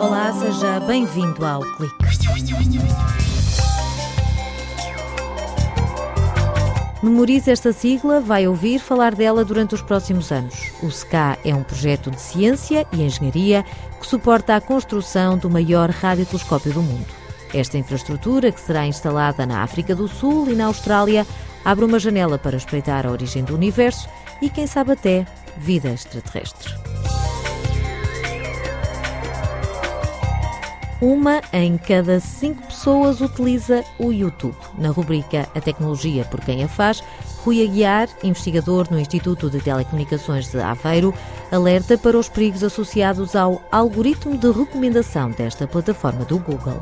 Olá, seja bem-vindo ao Clique. Memorize esta sigla, vai ouvir falar dela durante os próximos anos. O SCA é um projeto de ciência e engenharia que suporta a construção do maior radiotelescópio do mundo. Esta infraestrutura, que será instalada na África do Sul e na Austrália, abre uma janela para espreitar a origem do universo e, quem sabe até, vida extraterrestre. Uma em cada cinco pessoas utiliza o YouTube. Na rubrica A Tecnologia por Quem a Faz, Rui Aguiar, investigador no Instituto de Telecomunicações de Aveiro, alerta para os perigos associados ao algoritmo de recomendação desta plataforma do Google.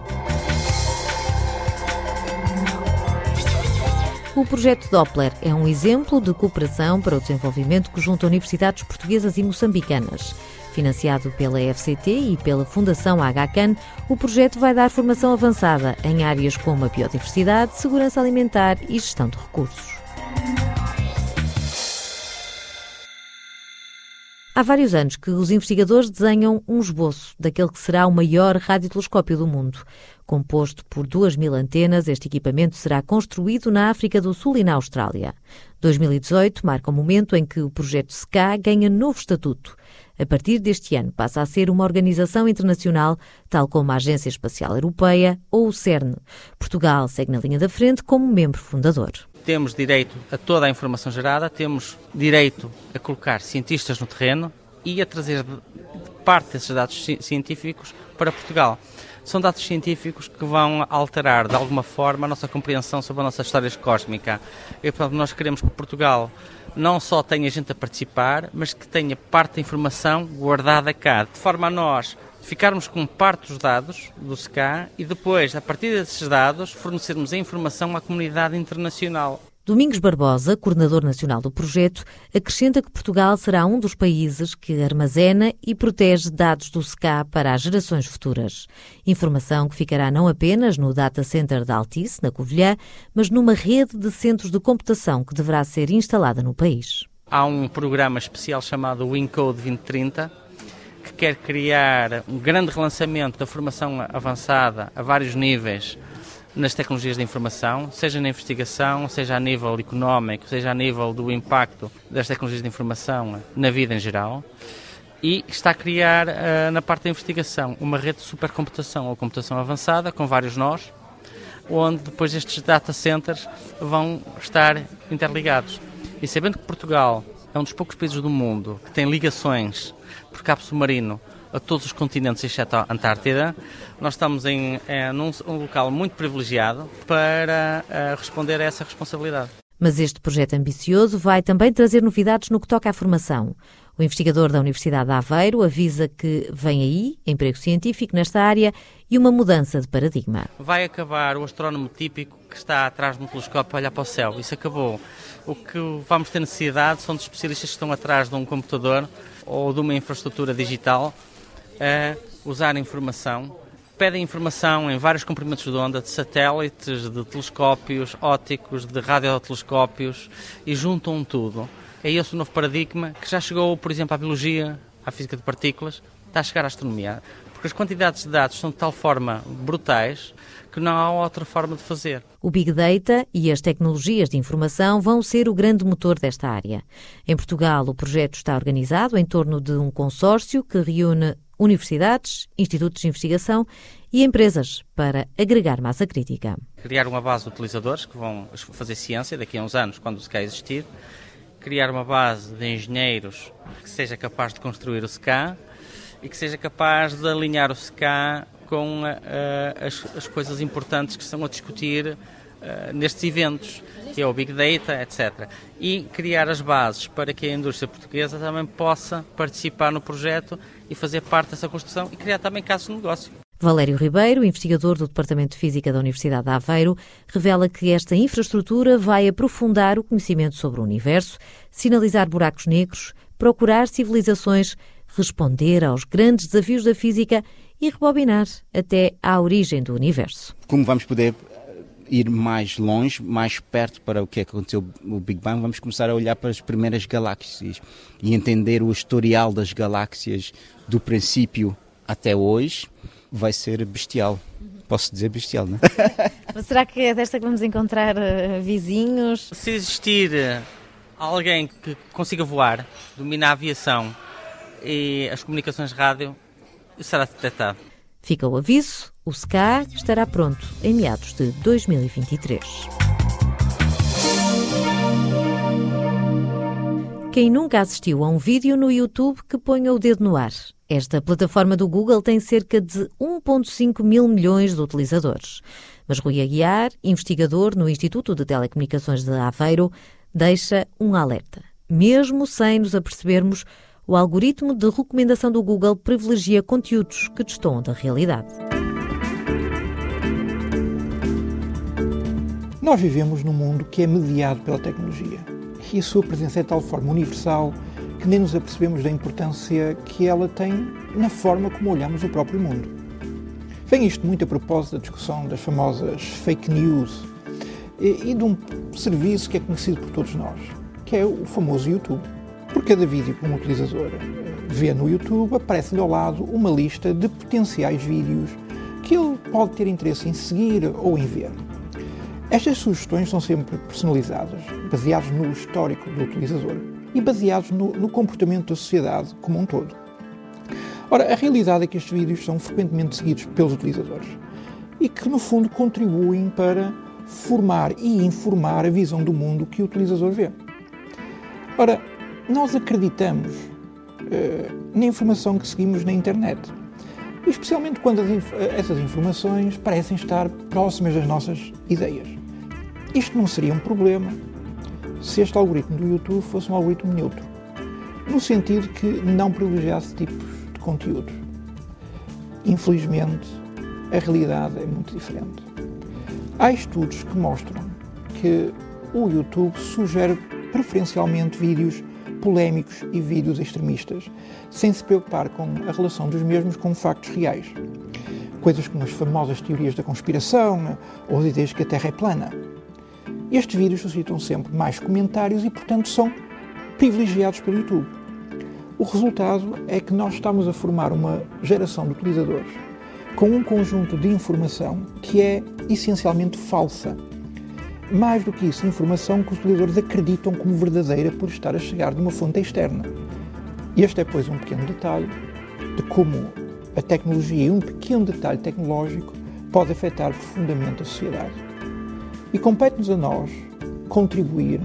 O projeto Doppler é um exemplo de cooperação para o desenvolvimento que junta universidades portuguesas e moçambicanas. Financiado pela FCT e pela Fundação HCAN, o projeto vai dar formação avançada em áreas como a biodiversidade, segurança alimentar e gestão de recursos. Há vários anos que os investigadores desenham um esboço daquele que será o maior radiotelescópio do mundo. Composto por 2 mil antenas, este equipamento será construído na África do Sul e na Austrália. 2018 marca o momento em que o projeto SCA ganha novo estatuto. A partir deste ano passa a ser uma organização internacional, tal como a Agência Espacial Europeia ou o CERN. Portugal segue na linha da frente como membro fundador. Temos direito a toda a informação gerada, temos direito a colocar cientistas no terreno e a trazer parte desses dados científicos para Portugal. São dados científicos que vão alterar de alguma forma a nossa compreensão sobre a nossa história cósmica. E, portanto, nós queremos que Portugal não só tenha gente a participar, mas que tenha parte da informação guardada cá, de forma a nós ficarmos com parte dos dados do SCA e depois, a partir desses dados, fornecermos a informação à comunidade internacional. Domingos Barbosa, coordenador nacional do projeto, acrescenta que Portugal será um dos países que armazena e protege dados do SCA para as gerações futuras. Informação que ficará não apenas no Data Center da Altice, na Covilhã, mas numa rede de centros de computação que deverá ser instalada no país. Há um programa especial chamado WinCode 2030 que quer criar um grande relançamento da formação avançada a vários níveis nas tecnologias de informação, seja na investigação, seja a nível económico, seja a nível do impacto das tecnologias de informação na vida em geral. E está a criar, uh, na parte da investigação, uma rede de supercomputação ou computação avançada, com vários nós, onde depois estes data centers vão estar interligados. E sabendo que Portugal é um dos poucos países do mundo que tem ligações por cabo submarino a todos os continentes, exceto a Antártida. Nós estamos em é, num um local muito privilegiado para uh, responder a essa responsabilidade. Mas este projeto ambicioso vai também trazer novidades no que toca à formação. O investigador da Universidade de Aveiro avisa que vem aí emprego científico nesta área e uma mudança de paradigma. Vai acabar o astrónomo típico que está atrás de um telescópio a olhar para o céu. Isso acabou. O que vamos ter necessidade são de especialistas que estão atrás de um computador ou de uma infraestrutura digital a usar informação. Pedem informação em vários comprimentos de onda de satélites, de telescópios ópticos, de radiotelescópios e juntam tudo. É esse o novo paradigma que já chegou, por exemplo, à biologia, à física de partículas, está a chegar à astronomia. Porque as quantidades de dados são de tal forma brutais que não há outra forma de fazer. O Big Data e as tecnologias de informação vão ser o grande motor desta área. Em Portugal, o projeto está organizado em torno de um consórcio que reúne universidades, institutos de investigação e empresas para agregar massa crítica. Criar uma base de utilizadores que vão fazer ciência daqui a uns anos, quando o SCA existir. Criar uma base de engenheiros que seja capaz de construir o SCA e que seja capaz de alinhar o SCA com uh, as, as, coisas importantes que estão a discutir uh, nestes eventos, que é o Big Data, etc. E criar as bases para que a indústria portuguesa também possa participar no projeto e fazer parte dessa construção e criar também casos de negócio. Valério Ribeiro, investigador do Departamento de Física da Universidade de Aveiro, revela que esta infraestrutura vai aprofundar o conhecimento sobre o universo, sinalizar buracos negros, procurar civilizações, responder aos grandes desafios da física e rebobinar até à origem do universo. Como vamos poder ir mais longe, mais perto para o que aconteceu o Big Bang, vamos começar a olhar para as primeiras galáxias e entender o historial das galáxias do princípio até hoje, vai ser bestial. Posso dizer bestial, não é? Mas será que é desta que vamos encontrar uh, vizinhos? Se existir eh, alguém que consiga voar, domina a aviação e as comunicações rádio, será detectado. Fica o aviso, o SCA estará pronto em meados de 2023. Quem nunca assistiu a um vídeo no YouTube que ponha o dedo no ar? Esta plataforma do Google tem cerca de 1,5 mil milhões de utilizadores. Mas Rui Aguiar, investigador no Instituto de Telecomunicações de Aveiro, deixa um alerta. Mesmo sem nos apercebermos, o algoritmo de recomendação do Google privilegia conteúdos que destoam da realidade. Nós vivemos num mundo que é mediado pela tecnologia e a sua presença é de tal forma universal que nem nos apercebemos da importância que ela tem na forma como olhamos o próprio mundo. Vem isto muito a propósito da discussão das famosas fake news e, e de um serviço que é conhecido por todos nós, que é o famoso YouTube. Por cada vídeo que um utilizador eh, vê no YouTube, aparece-lhe ao lado uma lista de potenciais vídeos que ele pode ter interesse em seguir ou em ver. Estas sugestões são sempre personalizadas, baseadas no histórico do utilizador e baseados no, no, comportamento da sociedade como um todo. Ora, a realidade é que estes vídeos são frequentemente seguidos pelos utilizadores e que, no fundo, contribuem para formar e informar a visão do mundo que o utilizador vê. Ora, nós acreditamos uh, na informação que seguimos na internet, especialmente quando inf essas informações parecem estar próximas das nossas ideias. Isto não seria um problema se este algoritmo do YouTube fosse um algoritmo neutro, no sentido que não privilegiasse tipos de conteúdos. Infelizmente, a realidade é muito diferente. Há estudos que mostram que o YouTube sugere preferencialmente vídeos polémicos e vídeos extremistas, sem se preocupar com a relação dos mesmos com factos reais. Coisas como as famosas teorias da conspiração ou as ideias que a Terra é plana. Estes vídeos suscitam sempre mais comentários e, portanto, são privilegiados pelo YouTube. O resultado é que nós estamos a formar uma geração de utilizadores com um conjunto de informação que é essencialmente falsa mais do que isso, informação que os utilizadores acreditam como verdadeira por estar a chegar de uma fonte externa. Este é, pois, um pequeno detalhe de como a tecnologia e um pequeno detalhe tecnológico pode afetar profundamente a sociedade. E compete-nos a nós contribuir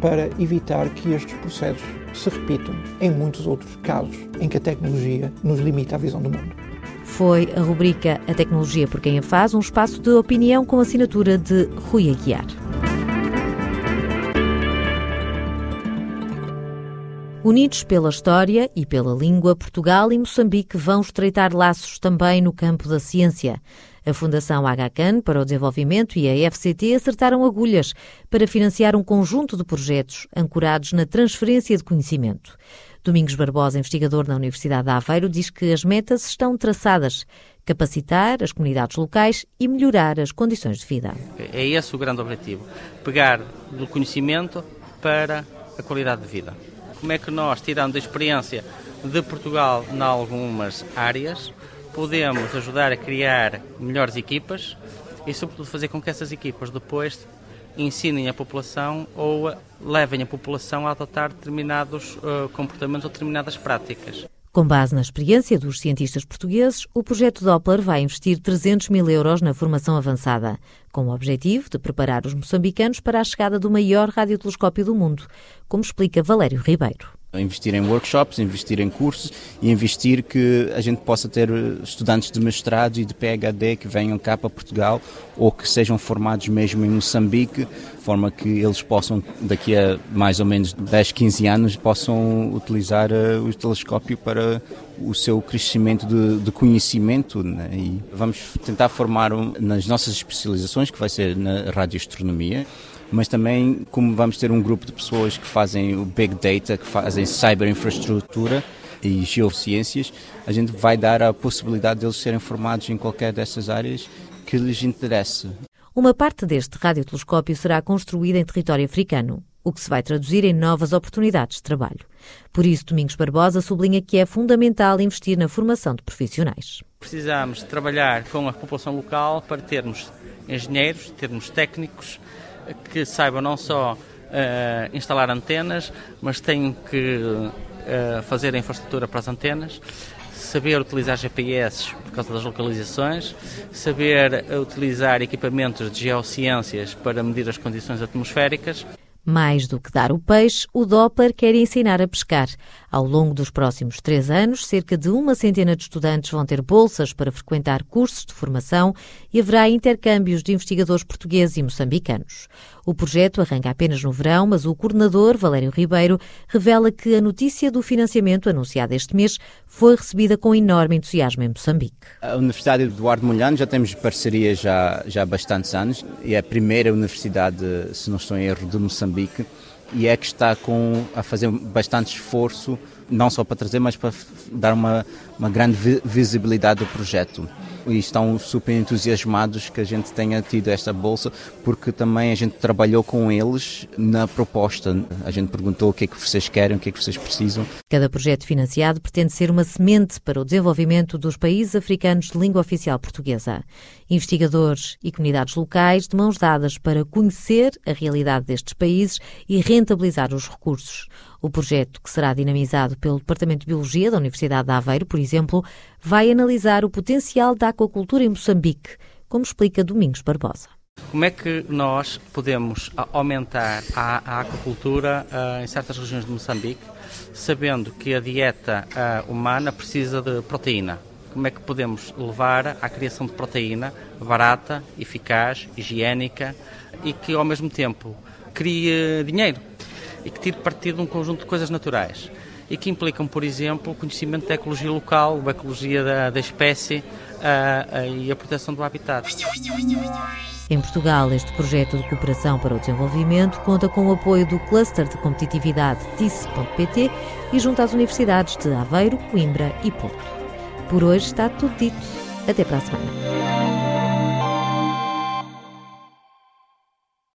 para evitar que estes processos se repitam em muitos outros casos em que a tecnologia nos limita a visão do mundo. Foi a rubrica A Tecnologia por Quem a Faz, um espaço de opinião com assinatura de Rui Aguiar. Unidos pela história e pela língua, Portugal e Moçambique vão estreitar laços também no campo da ciência. A Fundação HCAN para o Desenvolvimento e a FCT acertaram agulhas para financiar um conjunto de projetos ancorados na transferência de conhecimento. Domingos Barbosa, investigador na Universidade de Aveiro, diz que as metas estão traçadas: capacitar as comunidades locais e melhorar as condições de vida. É esse o grande objetivo: pegar do conhecimento para a qualidade de vida. Como é que nós, tirando a experiência de Portugal em algumas áreas, podemos ajudar a criar melhores equipas e, sobretudo, fazer com que essas equipas depois ensinem a população ou levem a população a adotar determinados uh, comportamentos ou determinadas práticas. Com base na experiência dos cientistas portugueses, o projeto Doppler vai investir 300 mil euros na formação avançada, com o objetivo de preparar os moçambicanos para a chegada do maior radiotelescópio do mundo, como explica Valério Ribeiro. Investir em workshops, investir em cursos e investir que a gente possa ter estudantes de mestrado e de PhD que venham cá para Portugal ou que sejam formados mesmo em Moçambique, de forma que eles possam, daqui a mais ou menos 10, 15 anos, possam utilizar uh, o telescópio para o seu crescimento de, de conhecimento. Né? E vamos tentar formar nas nossas especializações, que vai ser na radioastronomia, mas também como vamos ter um grupo de pessoas que fazem o Big Data, que fazem cyberinfraestrutura e geociências, a gente vai dar a possibilidade deles serem formados em qualquer dessas áreas que lhes interesse. Uma parte deste radiotelescópio será construída em território africano, o que se vai traduzir em novas oportunidades de trabalho. Por isso, Domingos Barbosa sublinha que é fundamental investir na formação de profissionais. Precisamos trabalhar com a população local para termos engenheiros, termos técnicos que saibam não só uh, instalar antenas, mas têm que uh, fazer a infraestrutura para as antenas, saber utilizar GPS por causa das localizações, saber utilizar equipamentos de geociências para medir as condições atmosféricas. Mais do que dar o peixe, o Doppler quer ensinar a pescar. Ao longo dos próximos três anos, cerca de uma centena de estudantes vão ter bolsas para frequentar cursos de formação e haverá intercâmbios de investigadores portugueses e moçambicanos. O projeto arranca apenas no verão, mas o coordenador, Valério Ribeiro, revela que a notícia do financiamento anunciada este mês foi recebida com enorme entusiasmo em Moçambique. A Universidade Eduardo Molhano já temos parceria já, já há bastantes anos. É a primeira universidade, se não estou em erro, de Moçambique e é que está com, a fazer bastante esforço, não só para trazer, mas para dar uma, uma grande visibilidade do projeto e estão super entusiasmados que a gente tenha tido esta bolsa, porque também a gente trabalhou com eles na proposta. A gente perguntou o que é que vocês querem, o que é que vocês precisam. Cada projeto financiado pretende ser uma semente para o desenvolvimento dos países africanos de língua oficial portuguesa. Investigadores e comunidades locais de mãos dadas para conhecer a realidade destes países e rentabilizar os recursos. O projeto, que será dinamizado pelo Departamento de Biologia da Universidade de Aveiro, por exemplo, vai analisar o potencial da aquacultura em Moçambique, como explica Domingos Barbosa. Como é que nós podemos aumentar a, a aquacultura uh, em certas regiões de Moçambique, sabendo que a dieta uh, humana precisa de proteína? Como é que podemos levar à criação de proteína barata, eficaz, higiênica e que ao mesmo tempo crie dinheiro? E que tire partido de um conjunto de coisas naturais e que implicam, por exemplo, o conhecimento da ecologia local, a ecologia da, da espécie e a proteção do habitat. Em Portugal, este projeto de cooperação para o desenvolvimento conta com o apoio do Cluster de Competitividade TICE.pt e junto às universidades de Aveiro, Coimbra e Porto. Por hoje está tudo dito. Até para a semana.